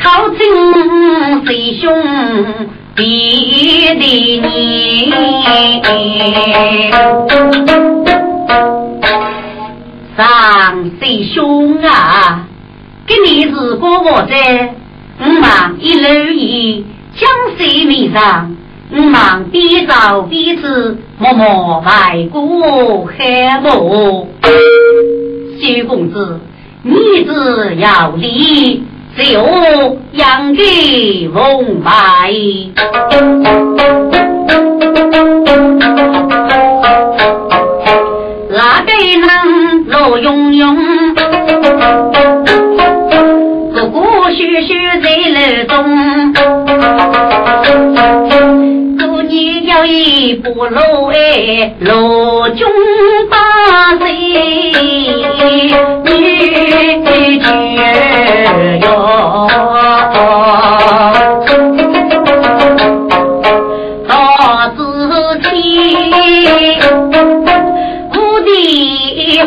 靠近谁兄弟的你。上贼兄啊，给你是过我在，我忙一路一江水面上，我忙边走边吃，默默外过海母。薛公子，你只要离，就养给翁白。哪个能罗永永？哥哥学学在楼中，一步路哎，路中八岁女婿哟。到自天。我的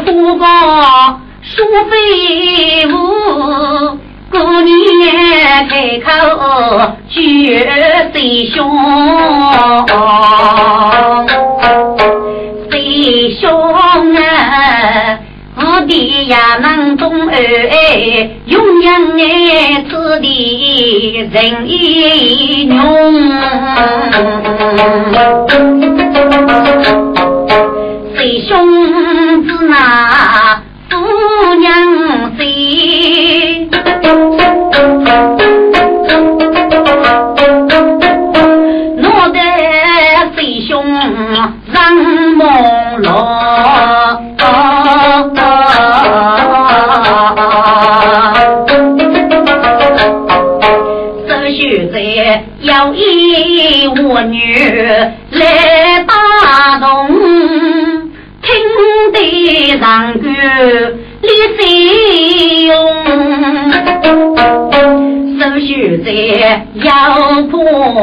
虎豹舒飞舞，过年开口绝谁兄，谁兄啊！我的呀能懂哎，永远爱此地人一牛。谁兄子那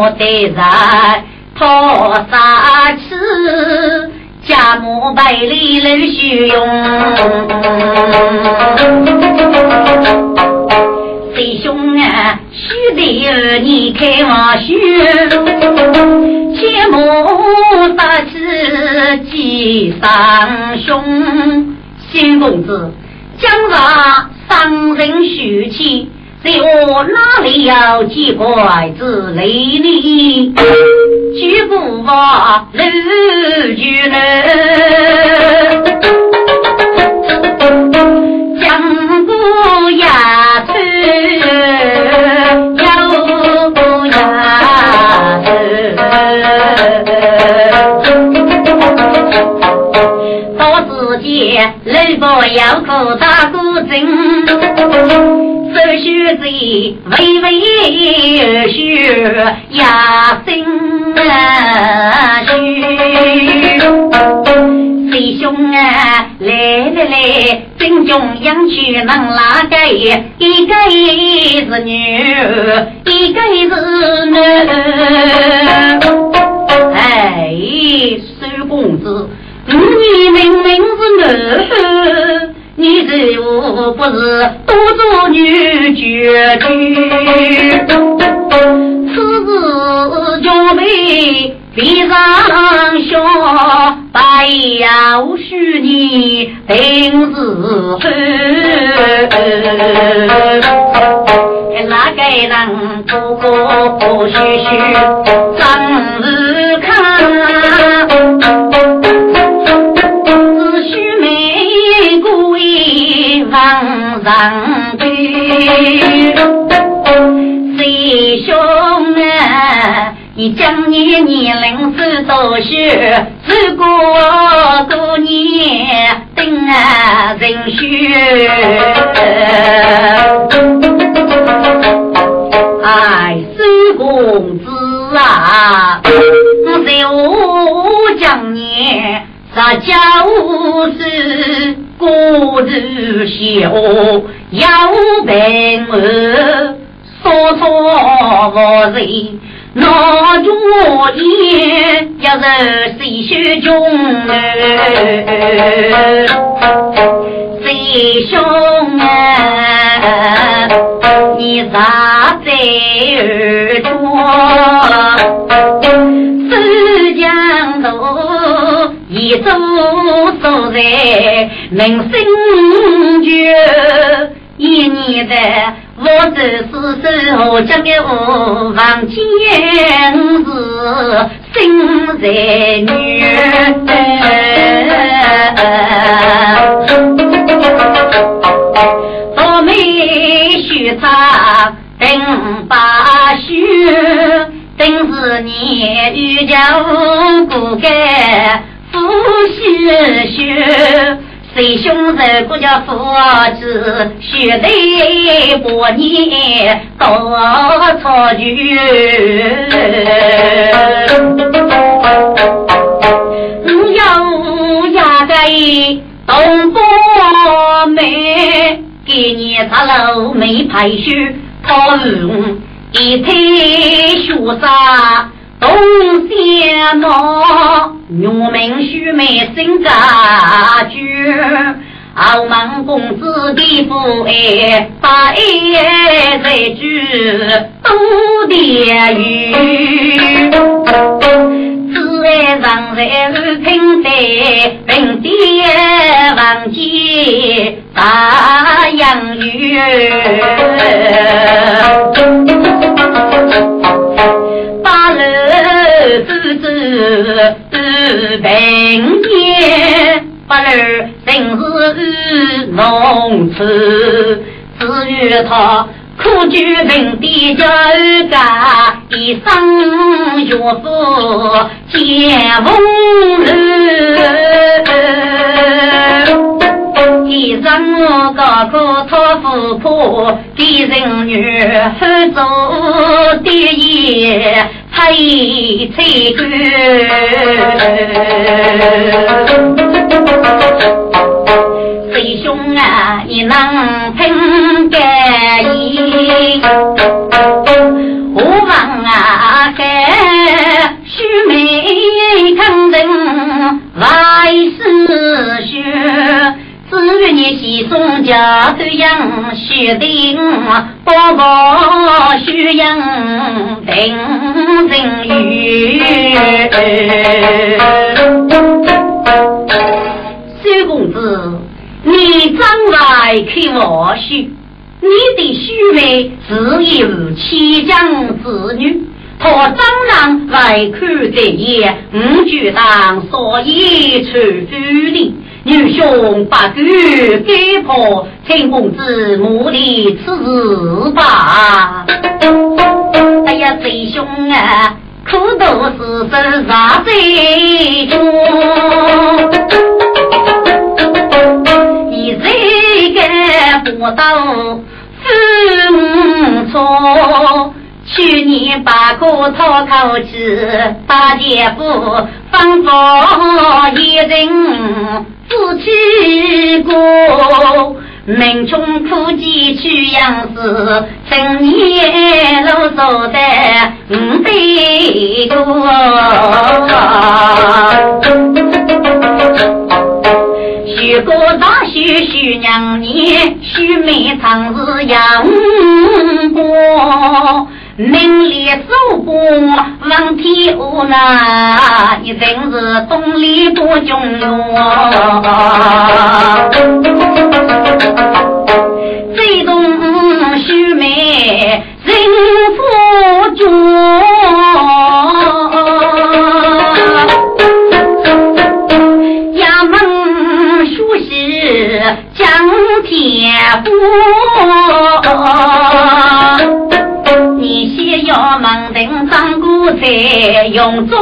破的在讨杀吃，家母百里楼须用。谁兄啊，须得儿你开我须，切莫杀气记上兄。新公子，将来伤人许气，在我哪里有几拐子累你？举步我路去了，江姑丫头。雷波要口打古筝，手须在微微而须压声啊须。弟兄啊，来来来，正中央去能哪个？一个一是女，一个是男。哎，苏公子。你明明是男，你这我不是多做女眷居？此事就被闭上笑，白要许你定是后。哪个人哥哥须须张日看？人人干。兄啊，你将年年龄是多少？是过多年等啊人选。哎，苏公子啊，我在我将你。家无事。过日小，要平儿说错我人。那主意要是谁学中，谁兄啊，你咋在耳朵？浙江头一走走在民生局，一年的。我只是时候讲给我房间是新人女，多美须唱等把须，等是你遇见不该夫婿婿。弟兄在国家父子，血泪百年到草原。我有压个东坡妹，给你茶楼没排序，讨论一推学啥。东乡闹，农民须眉新家具，澳门公子的父爱，把爱在住多点雨，只爱常在平在，平地房间大洋芋。平野，不儿正是农村。至于他苦酒平地就干，一生学富见风雨。你让我高考托付破，给人女汉做第一。彩彩歌，师兄啊，你能听得意？家这样学的，宝宝学样定人语。小公子，你将来看我许，你的许妹只有七将子女，他张然来看这夜，五举当所以出夫的。女兄把狗给破，请公子莫离此事吧。哎呀，贼兄啊，苦斗是身杀贼中，你这个不到父错。去年把个讨口气，大姐夫吩咐一人。夫妻过，民穷苦饥去养死，成年路走得五百多。许过大许许娘年，许妹常是养过。名利守过望天下那，你真是东篱不中用。最懂须眉人夫中，衙门书是讲天福。用中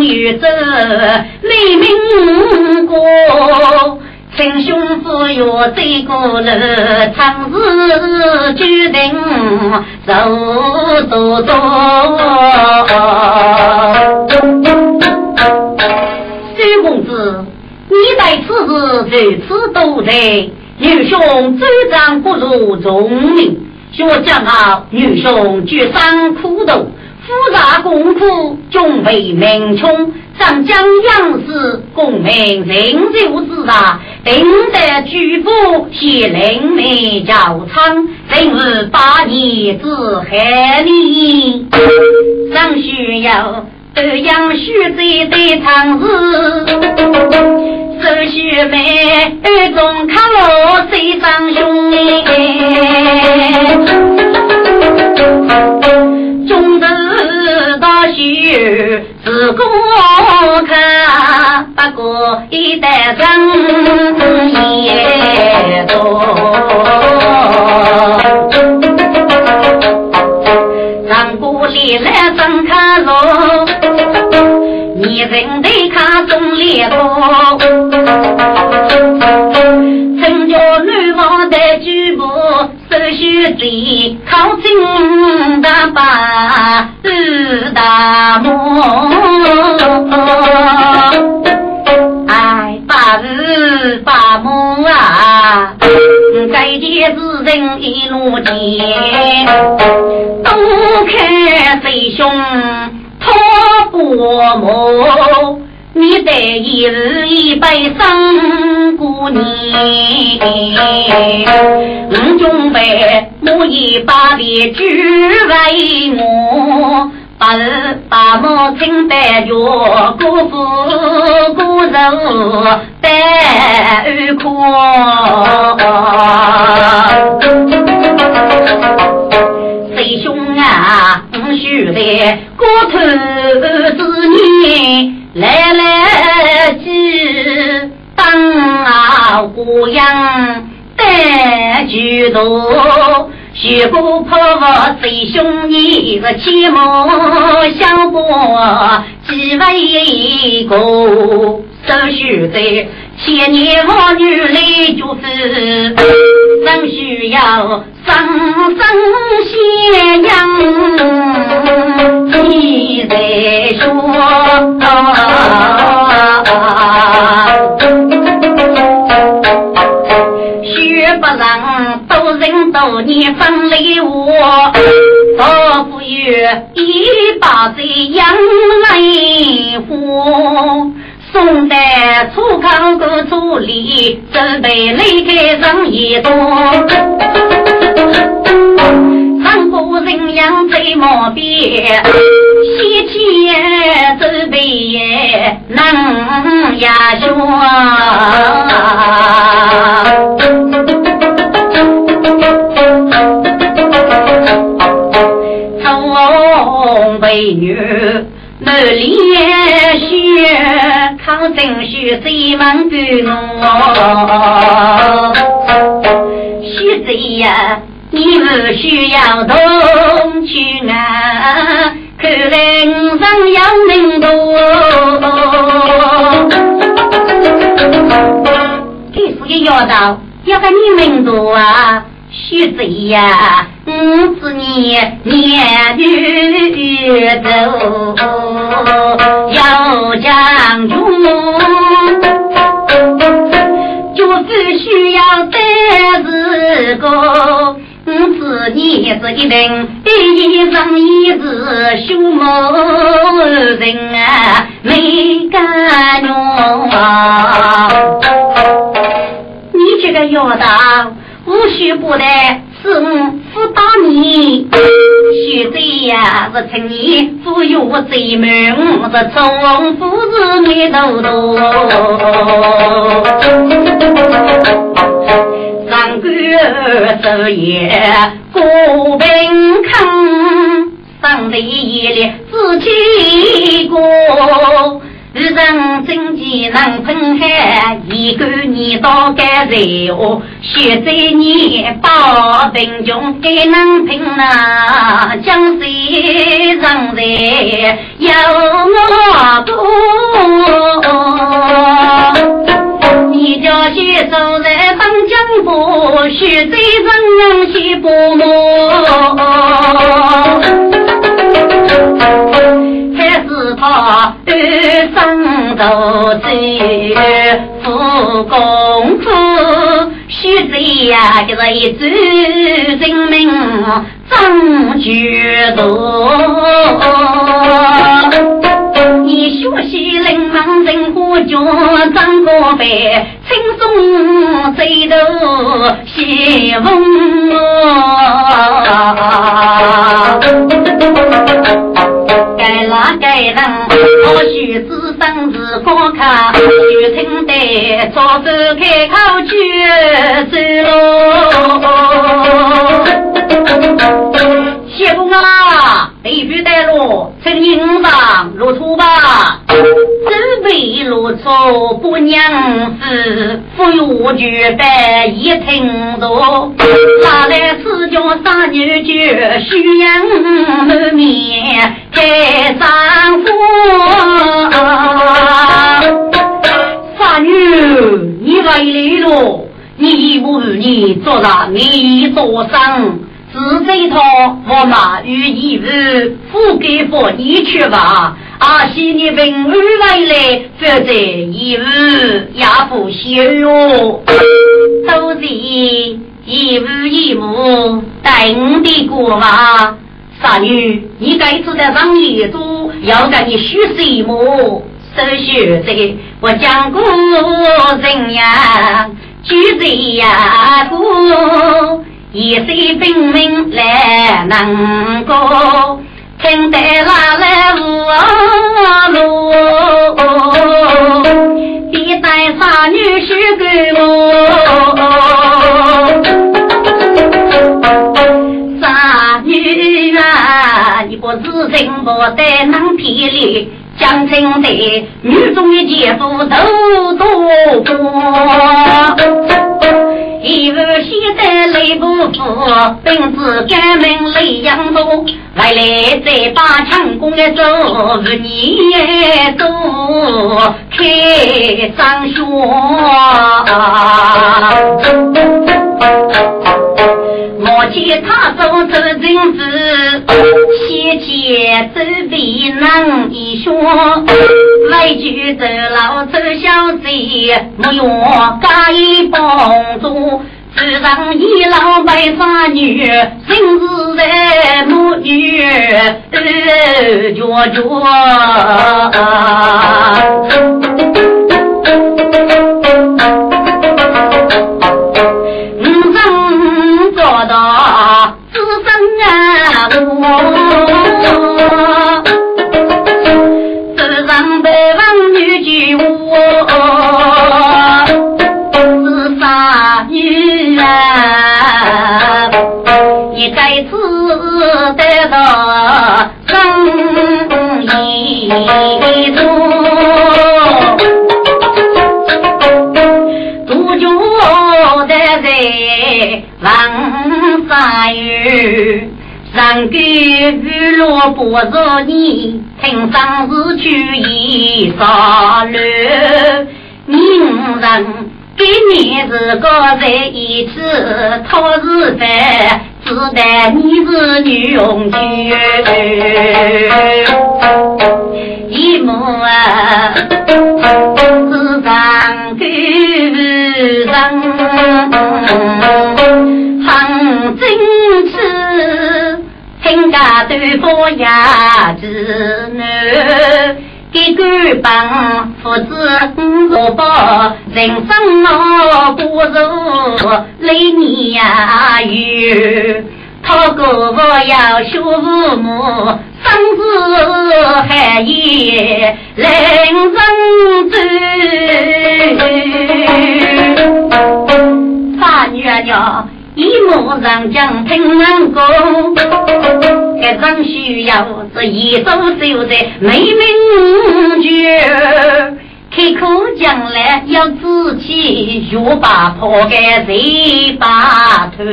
有奏美名歌。称兄父要这个人，长日决定走多多。孙公子。待此事如此多在，女兄主张不如聪明。学讲啊，女兄绝伤苦读，复杂功夫终为民穷。上将杨氏功名人就之大，定得举步写灵媒教场，正是八年之海里。尚需要欧阳须在的长日，手续妹暗中看我谁长兄中日大学自过看，不过一代人也多。上过里来真看路，你人得看中列多。真叫女王的举步。手续最靠近大把是大梦，哎，八日八梦啊，再见之人一路见，东看谁兄托不梦。你得一日一杯生过年，五中杯我一把的举为我，白日把母亲带着姑父姑肉带二哭，谁兄啊，我须得过头之年。来来去，当啊姑娘带举头，雪姑婆随兄弟个骑马相过，几位哥，手续在千年妇女来就是，仍需要生生咸阳，你在说。学不让多人多年分离我，多富裕一把子养来活。宋代初康过处理，准备离开人也多。上古人养在毛边，西天准备能呀说。中美女。满脸血，抗争血谁门干我？血贼呀，你不需要同去啊！看来我上要命多。这是个妖道，要个你命多啊！血贼呀！五子你年女走，要将军，就是需要得日个。五子年是一人，一生一世修某人啊，没干啊。你这个妖道，无需不得。是我不打你，学贼呀！是趁你富有贼门，是从富士没头头。上官守夜过平坑，上雷夜里自己过。日人真气能喷海，一个你到该在哦，血在你保贫穷该能拼啊，江水人在有我多？你叫些走在当江波，血在人人心不还是他。三斗子，夫功夫，须知呀，就是一纸人命终绝路。你学习人忙人火脚，张个白，轻松醉头西风该哪该人，我须知生是高考，就听得早走开口去走喽。谢公啊，必须带路，请引上路途吧。准备入土不娘子，不用举办一听多。哪来四家三女婿，虚阳满面盖上火。三女，你来了，你不你做了你做生。是这套我马与义务，付给佛你去吧。阿西你平安回来，否则义务也不休哟。都是义务义务，等的过吧。傻女，你该知道上业主要给你许什么？手续这我讲过人呀，举人呀过。一岁兵民来能过，听得拉来无路，必带杀女婿给我。杀女啊，你不知人不得能体力。江城的女中的姐夫都多过。一日现在累不服，本子赶门雷阳多，来来再把强攻的走，你也走开张学。我见他走走人子，先前走避难一说，来句走老走小贼，没用加以帮助，只让一老白发女，心子在母女呃脚脚。上个雨落不如你，听上是去一杀路。名人给你是个在一起，讨是饭，只待你是女佣婿。一幕啊，是上个人很真实。人家都不呀子女，给官帮父子五保，人生我不如来年呀有，他哥我要学父母，生子还也人生子，大女儿。一幕上将听人讲，这人需要这一手手的美名绝，开口将来要自己学把破盖谁把头。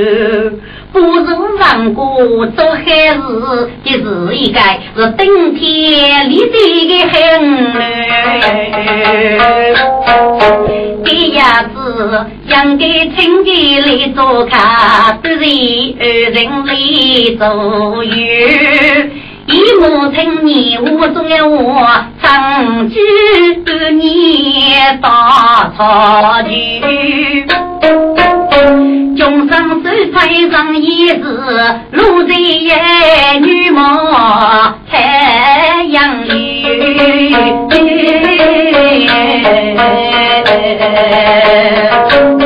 不是让过做好事，就是一个是顶天立地的狠人。这样子应该亲家来做客，不是二人来做友。一母亲你我重要我，当居你大草去，终生手推上一日，路在女貌太阳雨。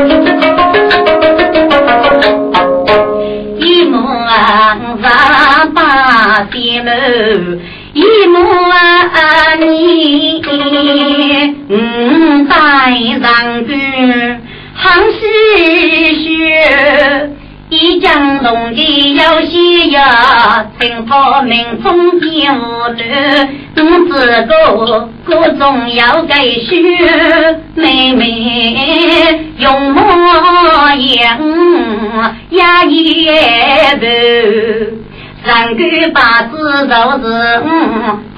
一一母啊，你嗯带上去，杭西雪。一江东的有些呀，青草民风见无路，我自个各种要给许妹妹用模样呀也不。人干八字都是五，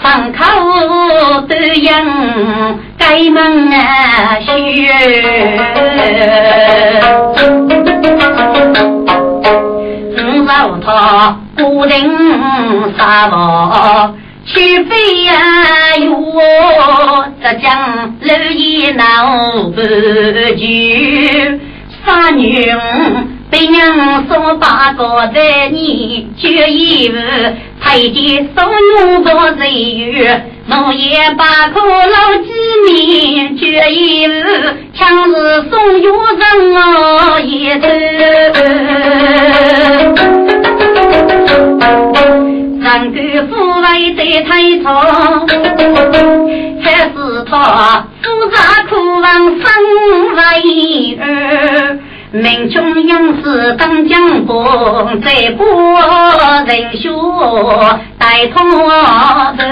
张口都应该门啊学。五老他固定沙漠，去飞呀哟，浙江楼一闹不绝，三女。被娘送八个在你决一无，配的送五个人鱼，我也把口老几面决一无，强是送药人我一头。人干富贵在太长，还是他富杂苦王生为儿。民穷勇士当将官，在国人学带头走。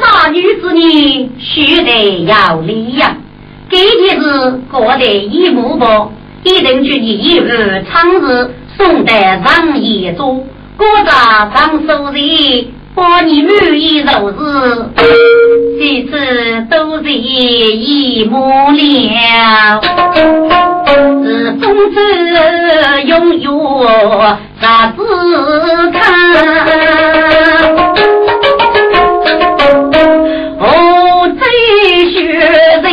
傻女子你须得要力呀！这件事过得一目薄，一人去你一日长日送得上一桌，过着上手人。把你满意如是，几次都是一目了。是风子拥有啥子看？我最学人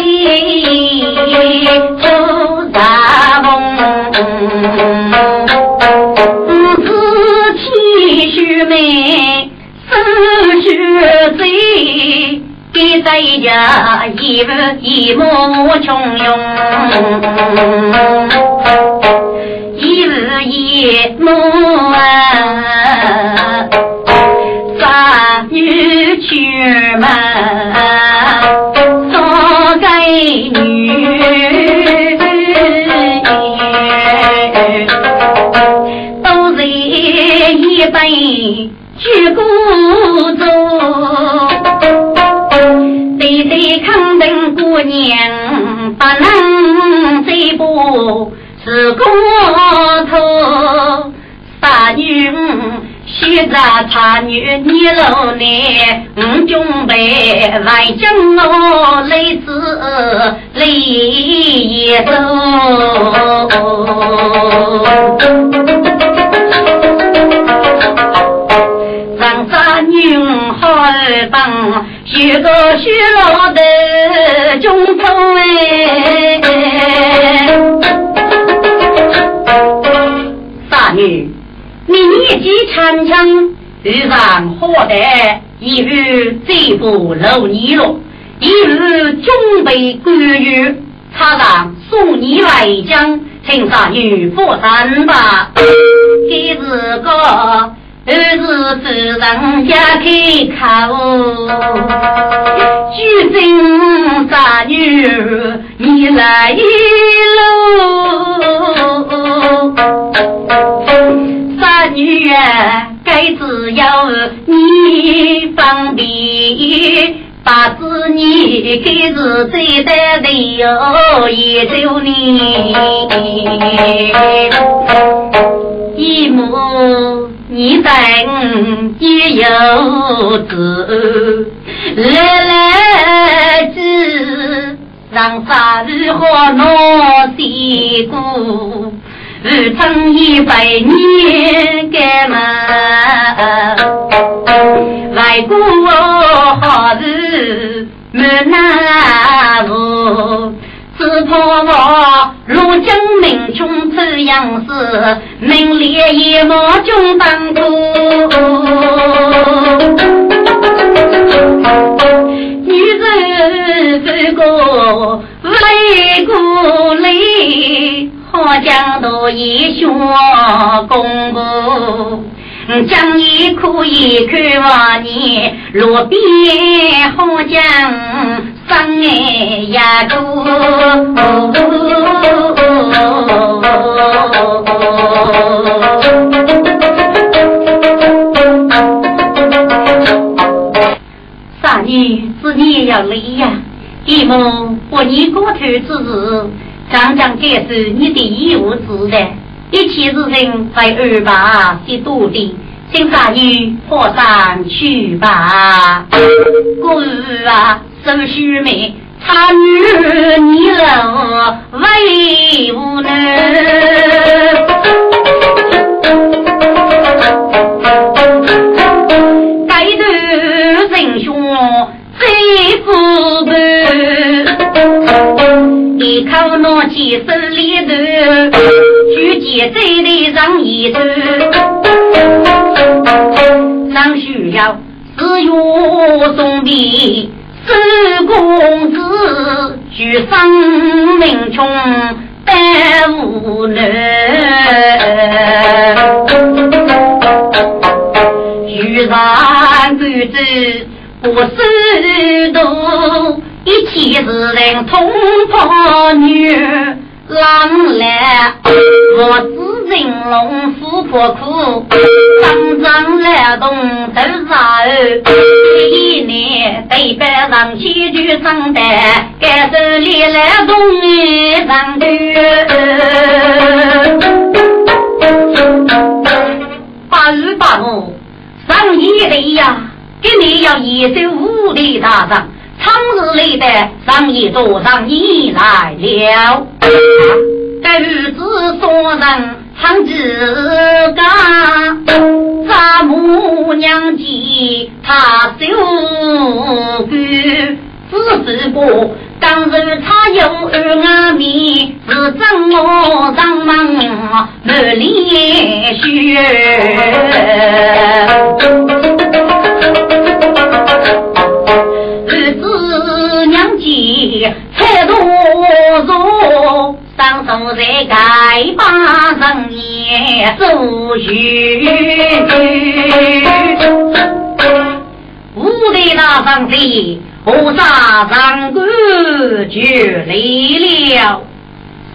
给在家一日一幕穷用，一日一幕啊，三女去嘛，送给女，都是一杯。举鼓能再步是过头，杀女须着差女你老来，我准备来将我来子来一云海帮，许个许老的中风哎。大女，你年纪长长，遇上好歹，一日再不露你了，一日准备关羽，插上送你来将，请大女负担吧。这是个。儿子夫人家开口，举证杀女儿你来喽，杀女儿该只要你方便，把子你给是最得的哟，也就你一母。你等也有子，来来子让啥日好闹西姑，日成一百年干嘛？外国好事没难无，只怕我如今民穷这样子，名列一毛中当头。女人这个为国累，好讲到一学功夫。将你可以看望你，路边好将生爱呀多。啥女子你也要累呀？一梦不你过头之日，常常该是你的义务之责。一切事情会安排的多的，请杀女破山去吧。故日啊，手须眉，差女你老为无能。起手里头。举剑走的上一头，尚需要四月送别，四公子举生命穷担无能，遇上贵子不是多，一切是人同胞女。狼来，我知人龙虎破苦，张张来动头杀一年对白上千句上台，该手里来动一上八日八五上一类呀，给你要一手武力大仗。长日里的上一桌上你来了，该日子说人唱支歌，咱母娘见他修歌，只是过当日他有儿阿弥，是真我上门没连续。太多弱，上手在该把人也做虚。五代大上贼，菩萨上官就来了。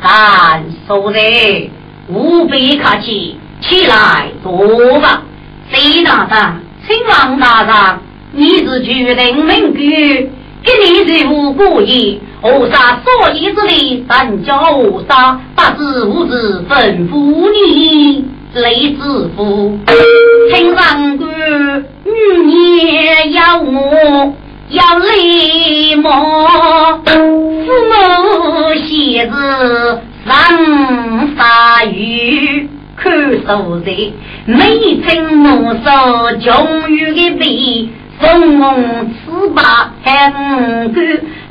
三叔人无比客气，起来坐吧。谁大人，请王大人，你是决定名句。给你是无故意，何杀所以之力，三教何杀，不知无知吩咐你雷子夫，听上官女也要我要累么？父母写字上杀鱼，看手在没曾怒手终于的背。凤凰翅膀还五官，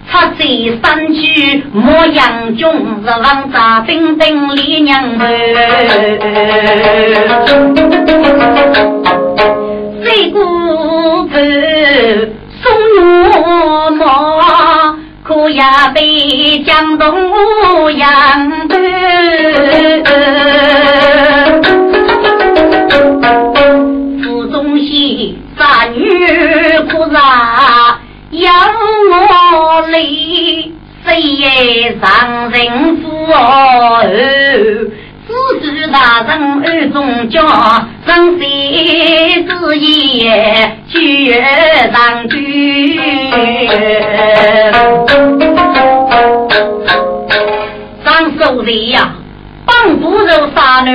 插在山区莫阳中，日望扎兵兵李娘们。飞过头送我马，可也被江东扬断。西。三女哭啥？要我累，谁也上人府哦。只知大人耳中叫，生谁之言绝上句。张守仁呀，帮不肉杀女，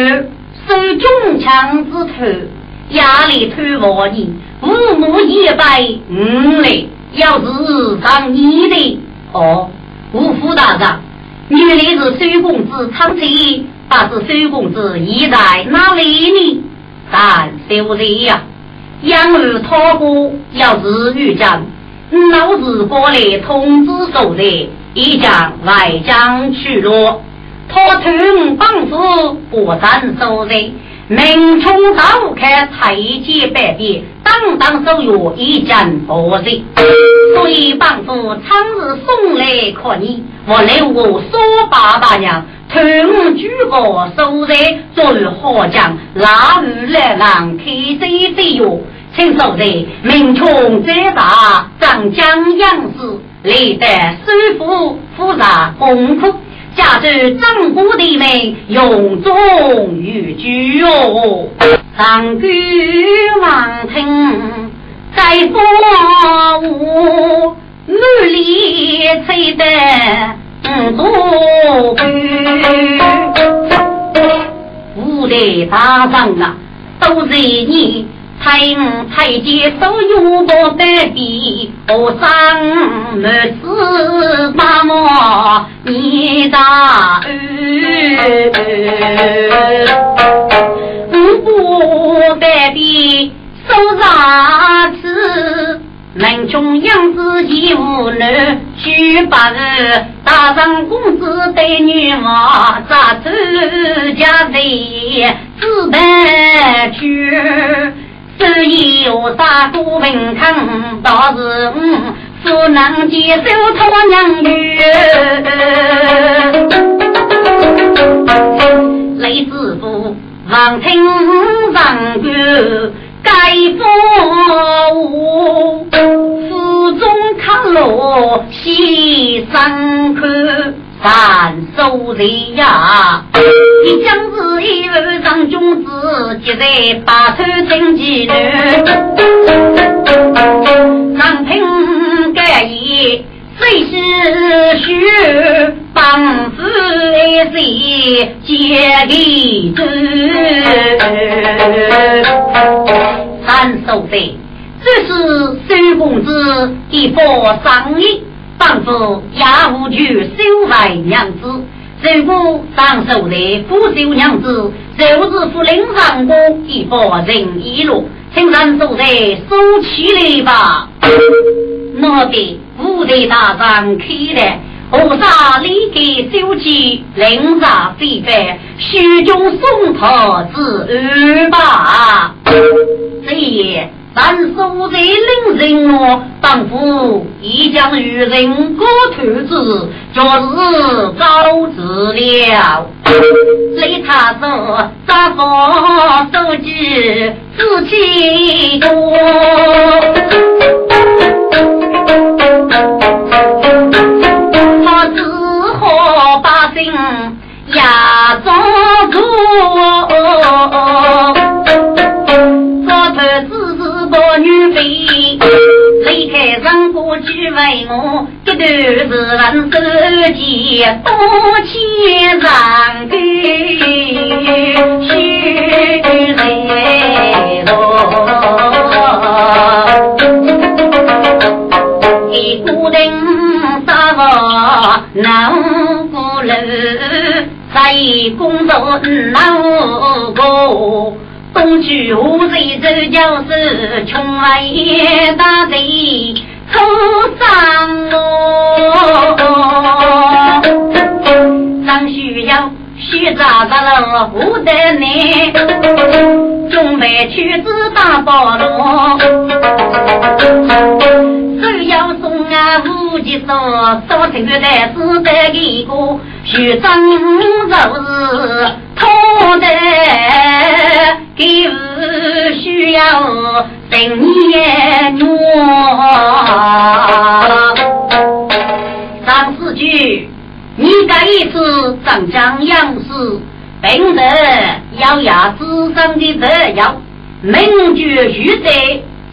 手中枪之头，压力推我你。父母一拜五嘞，要是上你的哦，五府大人，原来是孙公子长子但是周公子已在哪里呢？但小弟呀，养儿托孤，要是遇见老子过来通知守人，一将外将去了。他听帮子不斩守人，明冲早开太监百变，当当守约一件不人。所以帮子常日送来可你，我来我说爸爸娘。头五举高守在作为好将，拉鱼来让开水飞哟。请守在民穷再大，长江养士来得收复复杂功夫，加之张国的美，用中于居哦。上居王听在风屋，努力吹得。多官，五代大将啊，都是你太五太监手拥抱的地，和尚没事把我你大恩，五不百比手上刺。门中养子一无女，娶八日大上公子对女娃，扎走家贼自白去。所以有啥多文康，倒是不能接受他娘女。雷子夫王听上官。盖夫屋，府中看落西山口，三手人呀，一将是一位张君子，结在八头正气头，上品盖衣。谁是须帮夫爱谁结的仇？三叔子，这是周公子一波生意，帮夫也无惧收为娘子。如果上手的不收娘子，就是夫领上宫一波人一路，请三叔子收起来吧。那边。五代大战开来，何杀立给周记，领杀非凡，虚中送他至二把。这夜，但苏在领人我，当夫已将与人各投子，昨日告知了。雷他说，杀佛手机自己多。为我，这段是人手间多千人给许来一个人杀我能不留？在工作难过，东去湖水走就是穷为大贼出上路，张需要需扎扎了不得你，准备去子大包罗，只要送啊五级说，少听的是得一个。学生就是等年我。张四句，你这一次长江样式，本得咬牙自上的热药，名绝须在，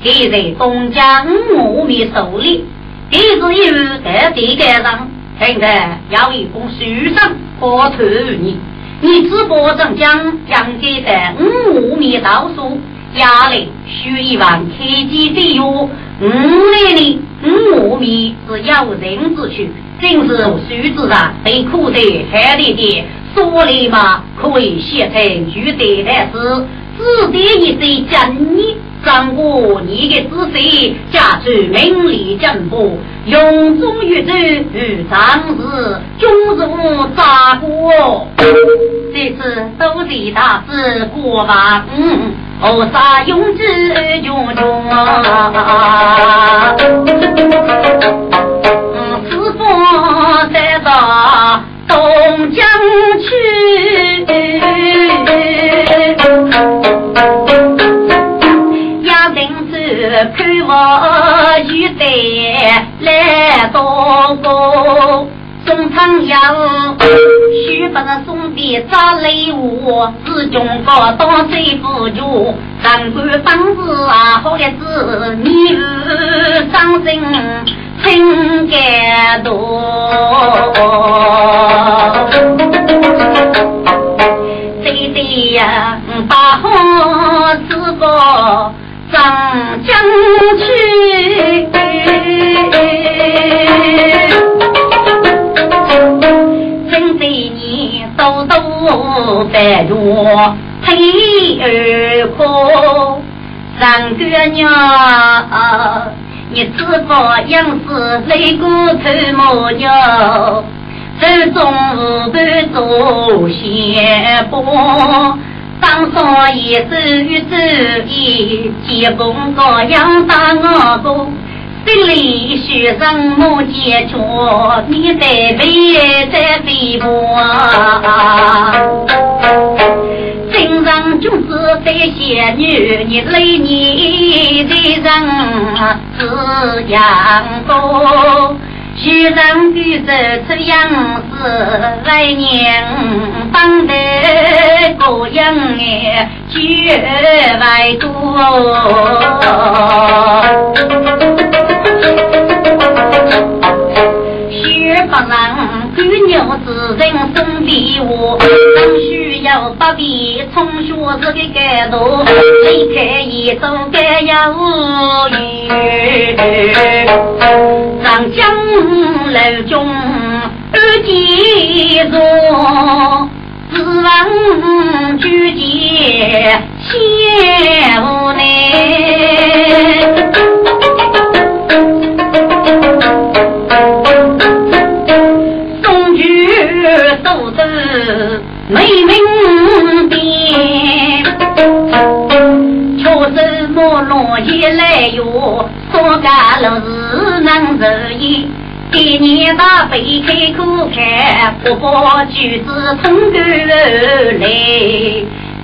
给在东江我们手里，这是有在地盖上。现在要一封书上托托你，你只保证将将给的五米倒数家里，需一万开机费用。五年里五米是要人之去，正是徐子上被苦的海里的说来嘛，可以写成绝对的事，子弟一对见你，掌握你的知识，家住名利进步，永中玉柱与长子，君子无扎过。这次都是大事过吧？嗯，菩萨永志炯炯啊！四方在大东江去。我与得来多高，中长腰，须把那送的扎雷舞，是中国当最富足，三官房子啊，好的是你伤心情感多，对对呀，大好是个。上白月配儿哭，三哥娘，你知否样是擂鼓头毛鸟，手中不做线波。当上一走一走一，结功高扬打我哥，心里学生莫结错，你在背在飞波。身上就是这些女，你累你的人是阳光。徐上举手出样式，来年当得过样哎，绝外多。不让狗牛子人送礼物，当需要不必从学这个街道，离开一走该要无语。长江楼中二姐坐，指望举剑千无奈。是美名边，确实没落一来哟。说干了是能如意，给你打背开口看，不把句子通过来，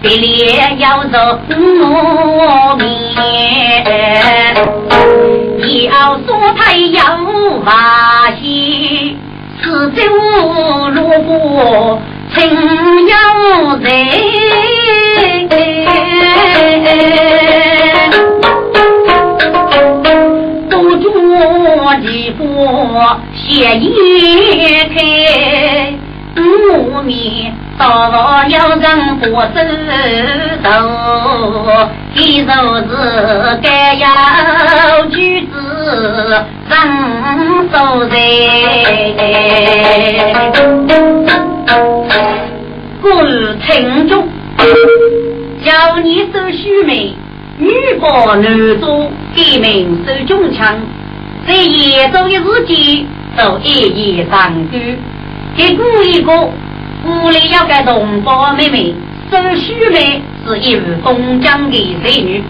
别脸要着我面，要说他有把戏，四周路过情有人。一波血一开，我面到要人不手头，一手是该要举子人手在。故城中叫你收须眉，女保男做，改名收中枪。在严州的日记都一一上句，给故一个屋里要个同胞妹妹，收须眉是一位东江的才女，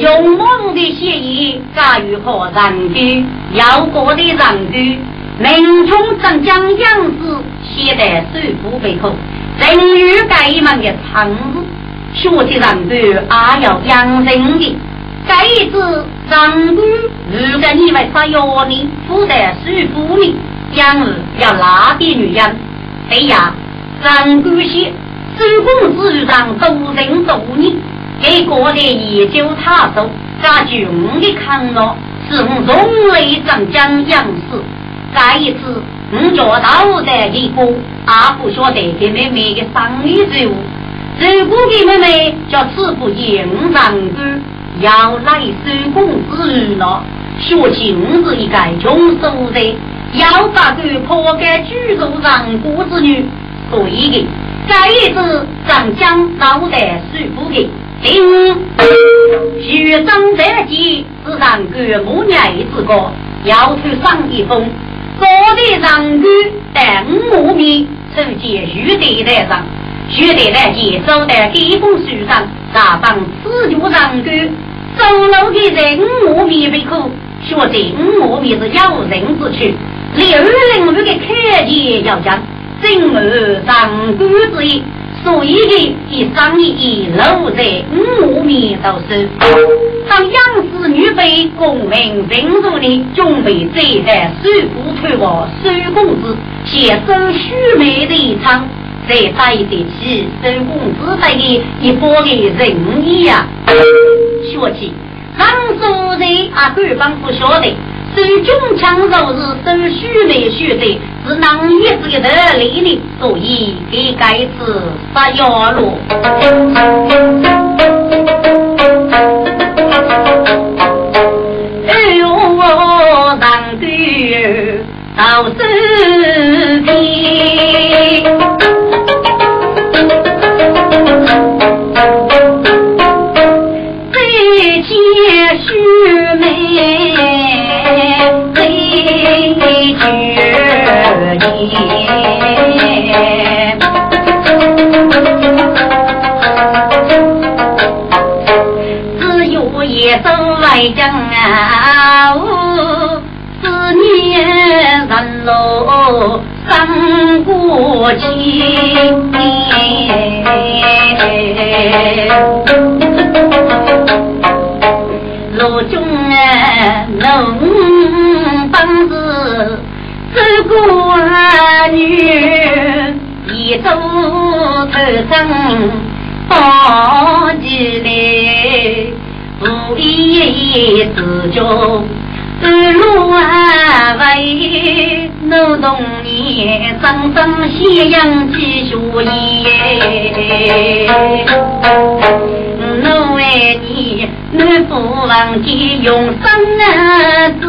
勇猛的协议驾驭好人句，要过的人句，名从镇江样子写在手部背后，人与该门的长子，学的人句也要养人的。这一次长官如果你为啥要你负责守护你，将是要哪点女人？对呀，长官些守公之上多人多你，给国的研究他说，加军的抗劳，是我荣雷长江样式。这一次我叫到的一个阿不晓得给妹妹的生意任务，如果给妹妹叫师傅应长官。要来收工之日了，说今日一个穷所在，要把个破盖居住上国之女，所以的，这一次长江脑袋舒服的，丁徐章在即是上官母娘之歌，要求上一封，高的上官在五面出见徐德台上，徐德台接收的这封书上，大放此就上官收楼的人五面为苦，学这五面是要人之处。六人五的看见要讲，正而上官之意，所以的一商议一路在五面都是。当杨氏女辈功名人如的准备再在首富推我收公子，携手许美的一场，再带得起收公子带的一波的仁义呀！说起当初人啊，对方不晓得。手中枪手是手虚没虚的，只能一子的力的，所以给该子杀药了。哎呦，我当的到手边。为将啊，思念人路三过情，路中啊，农帮子走过女，一走头上抱起来。无意自觉，半路啊为劳动年，生生夕阳几许夜。我为你，我不忘记用生子，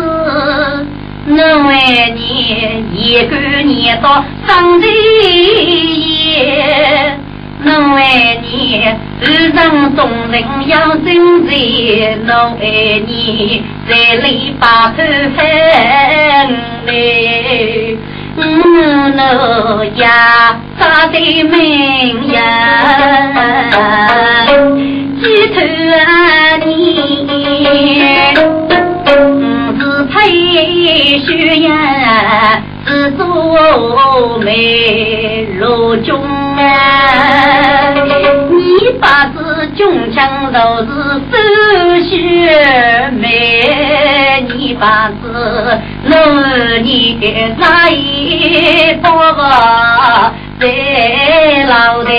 我为你，一个年到上的夜。我爱你，世上众人要珍惜。我爱你，在篱笆头恨你。我呀，杀的命呀，记头你，配血呀。自做美如中啊，你把子中枪都是手血美，你把子老你哪一把把在老的，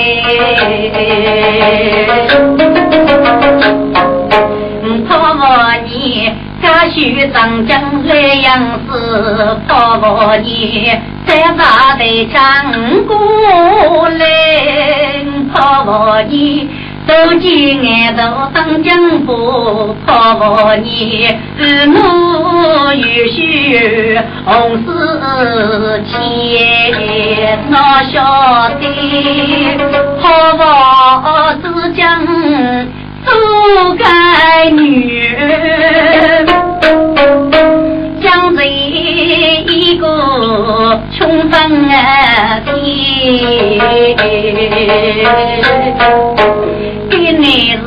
怕我你。家许长江来阳子，泡泡你在大队长过来，泡泡你走进俺头当江府，泡泡你日暮雨雪红丝牵，哪晓得泡泡只将。不该女，将这一个穷分啊天，给你是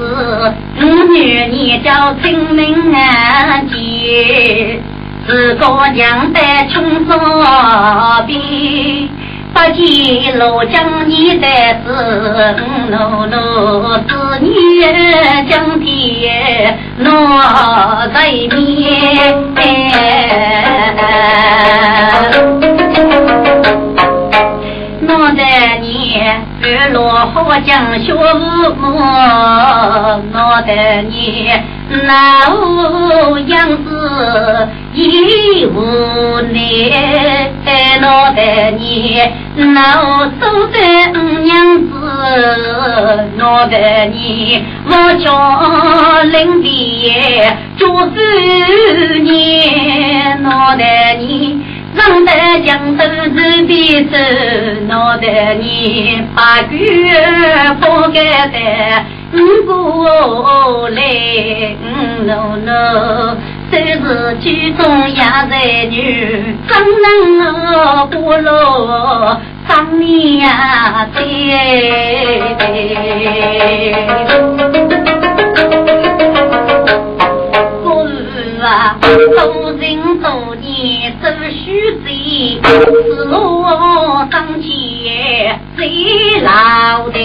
五女你叫清明啊节，是个娘在穷山边。不见庐江你的是奴奴子女江天落在面，我在你日落好江学无母，我的你那无样子一无奈，我的你。老守在五娘子，我的你，我叫林地做主年，我的你，让得江头是彼此，闹得你把酒不该的，过来，no no，都是剧中压在女，怎能不落上面多人多年走虚贼，是我生前最老的。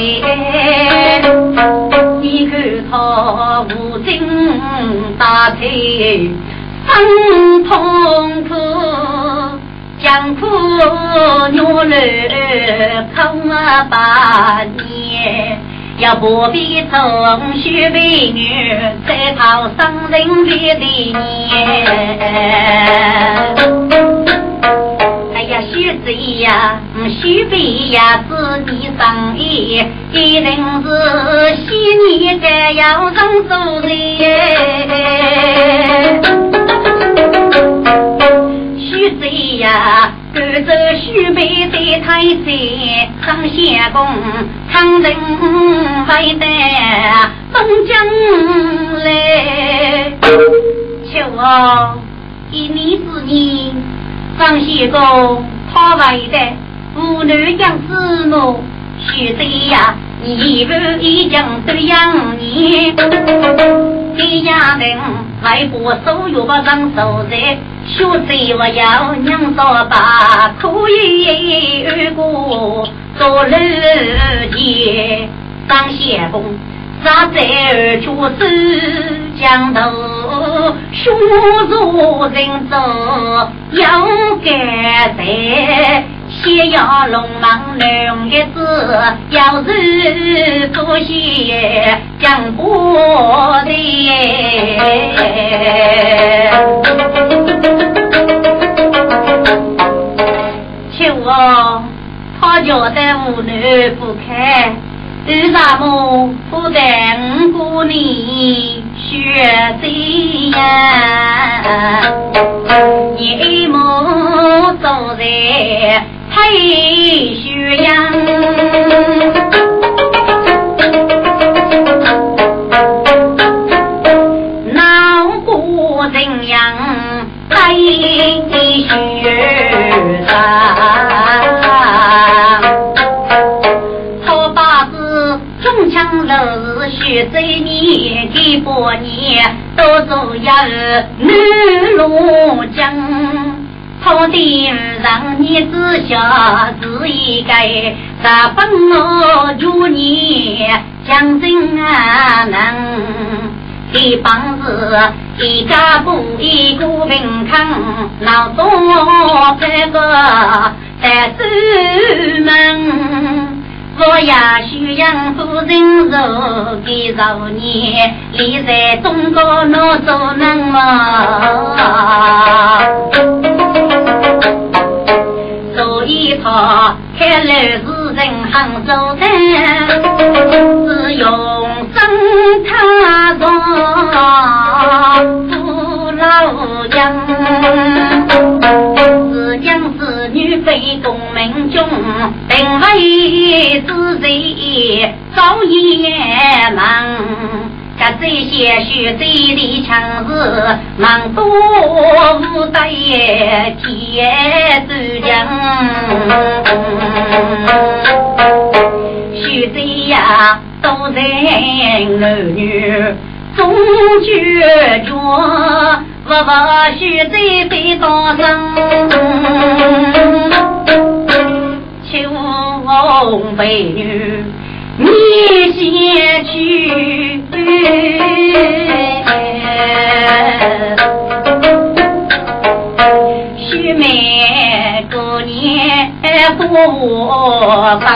你看他无精打采，生痛苦，艰苦努力苦啊八年。要不必从许美女，再讨生人别的年。哎呀，许子呀，许悲呀，自己生意，一定是喜你该要当主人。许子呀。赶走许备在太山上仙宫，长城外的东江来。求我一年之年上仙宫，他外的无奈将子母，许贼呀，你不一将都养你，这样人外婆手又不让手在。学子我要娘说吧，可以二哥做老爹当先锋，杀在二处是江头，学做人做要干在，先要龙王两个字，要是不写讲不的。哦，他家的无女不开，为啥么不在五过年学这呀？你么走在嘿土地让你知晓是一个日本我九年将军啊能，给帮子一家不一个平康，老多这个在出门。我呀，徐阳夫人肉给肉年，立在中国老做人嘛。看来是人很周正，是用生他做父老将子女。非功名中，定为自己造业忙。这些学贼的枪子，忙多无得铁子将。学贼呀，都在男女中决绝。不把学贼被当生，求红美女你先去，许妹过年过帮，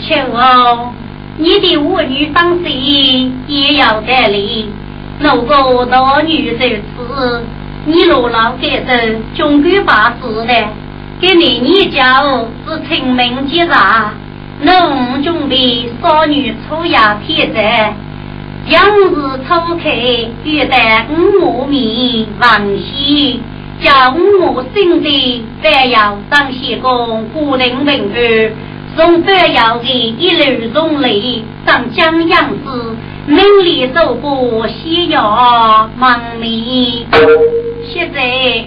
求。你的儿女放心，也要得力。如果大女如此，你若老改正，终归把事的。给你你家是清明节日，侬准备少女出衙天灾，杨氏初开，欲待五米王喜，叫五兄弟再要张西公固定平安，送三要的一路送礼，上江杨氏名利受过西药忙里。现在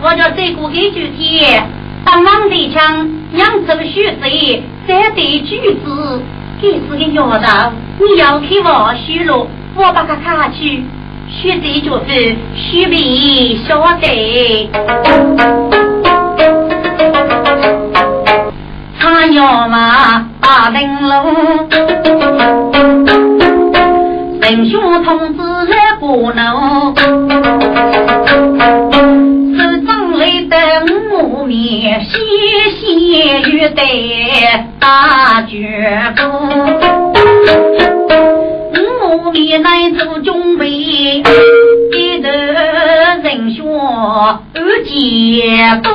我就再过几天，当王的枪，扬州血水，三对举子。这是个药道，你要去我虚了，我把它卡去。学这就是虚名晓得。他要嘛大灯笼，仁兄同志来过路，你，细细欲得。大绝步，我面来做准备，一头人血二结步，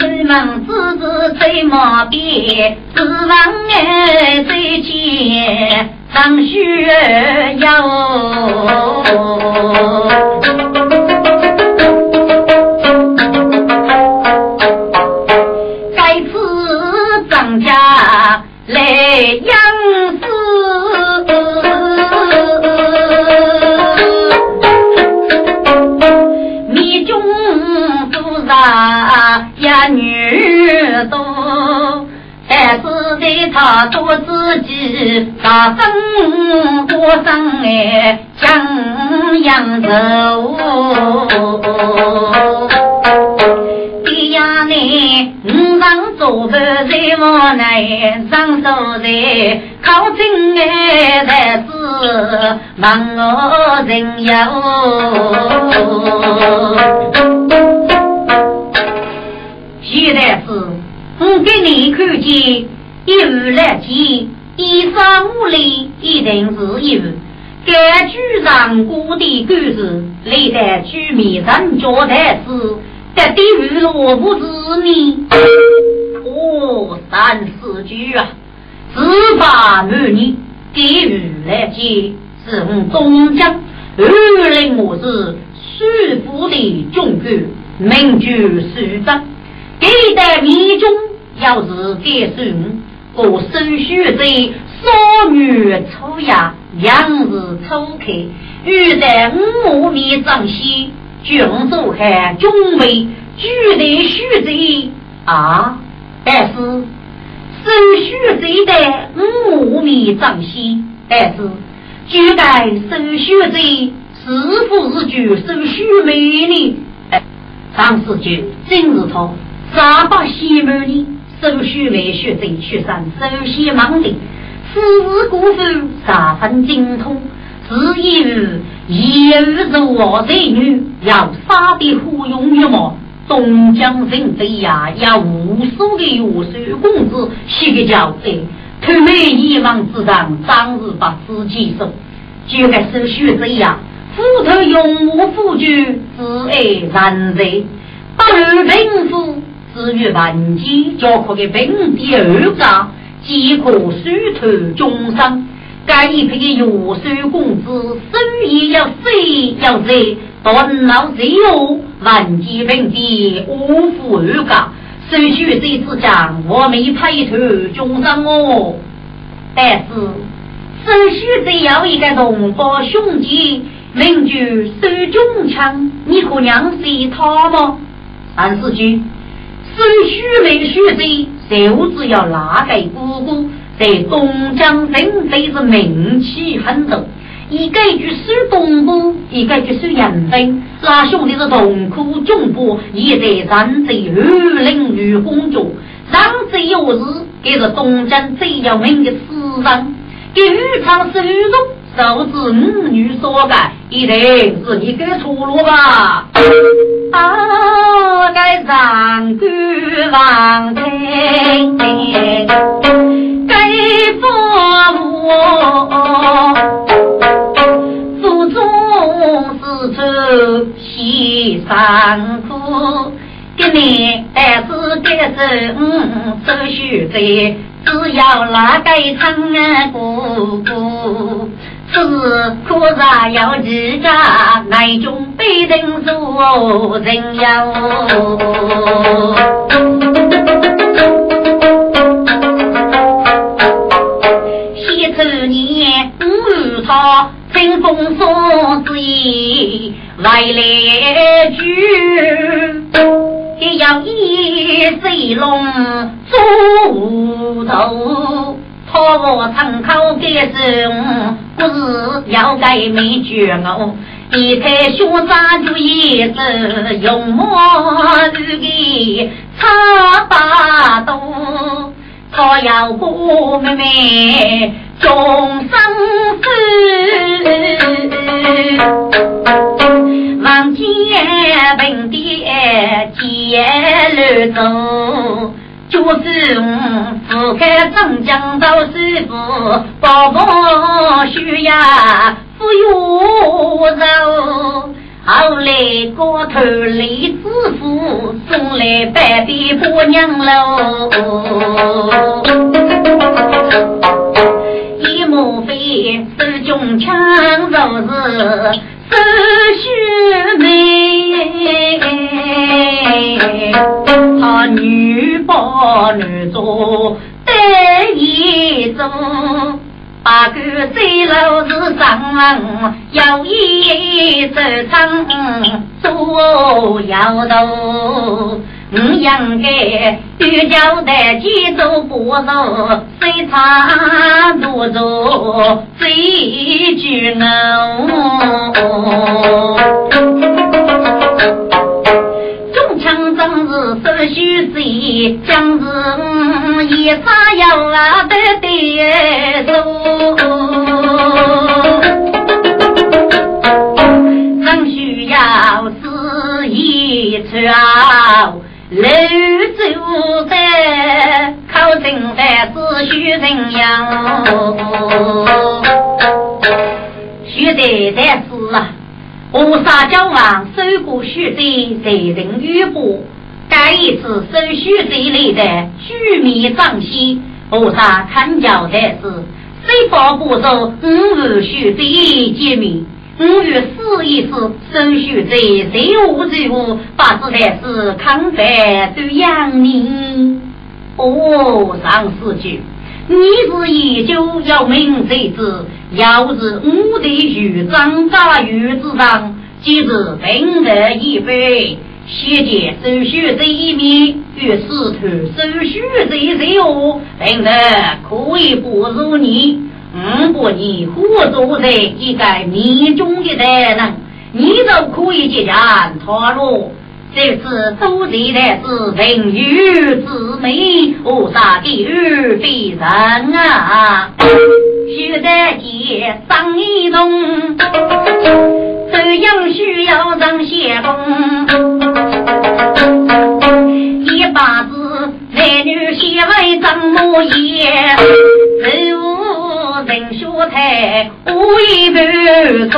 西门子子在马边，指望俺在前上学哟。己大生过生哎，江扬州。呀，你五常做伴在我内，上手在靠近爱才是忙我人哟。现在是我给你看见，一日来见，一三五里一定是有。该居上过的故事，历代居民人交代是。这地狱落不知你，哦，三四句啊，十八男女给予来接，是我东江二令我是舒服的中官，名居书章，给的民众要是给送，我手续在少女初呀，两日初开，欲在五面张西。君走汉军威，举得虚贼啊！但是收虚贼的五米张西，但是举该收虚贼是否是举收虚美呢？张世军今日他咋把西门呢？收虚美学贼去上首先忙的，此事过后十分精通。是因一日是我的女，要杀的虎勇勇猛，东江人贼呀，要无数的岳水公子写个交代，他们一往之上，当日把自己收，就该收血贼呀，斧头勇武夫君，自爱人贼，不如贫富，至于万计，就可给平地二家，即可虚头终生。该一批的右手公子，生意要谁要谁，断脑谁有万计平地无负二家，手续谁之将，我没配头终生哦。但是手续只要一个同胞兄弟，名句手中枪，你可娘是他吗？三四句，手续没续谁，就只要那个姑姑。在东江人非是名气很大，一个就守东部，一个就守延边。那兄弟是同苦中部，也在山贼二零女工作。上贼有日，给是东江最要命的死人。给豫场收入，受之五女所改，一定是一个出路吧？啊，该上官王听。给父母，祖宗四处喜上苦，给你但是给是嗯，手续在只要那个唱姑姑，是可啥要记家，内中必定做人妖。西头年五他清风送子意来来句。也要一水龙做头，托我参考给生，不是要改没绝我。一台学渣就一直用墨绿的擦把刀，他要过妹妹终生死。望见平地接路走，就是我覆盖长江到师傅，宝宝需要扶摇走。后来过头李知府送来百倍婆娘喽，一莫非手中枪就是手续美，女抱女做得一种。八个水楼是上，有一手长做摇头。我应该有交代，几走不走，谁差多走最句中枪正是手续贼，将士一杀要啊得得手，正需要是一条。楼主在考证在只许人样，许在在是啊，我撒娇王收过许在在人玉波，该一次收许在里的居民张西，我撒看交代是，谁发不走五万许在见面。五月四一次，手续在谁无谁无，八字才是康繁都养你。哦，上四句，你是依旧要明这子，要是我的豫章大狱之上，即是分得一杯，先见手续这一面，与司徒手续这一手，分得可以不如你。如果你活做在一个民中的大人，你都可以接见他了。这次收集的是人鱼之美，何啥地狱非人啊？须得接上一动，这样需要人先锋，一把子男女先来张模样，人说太无一半中。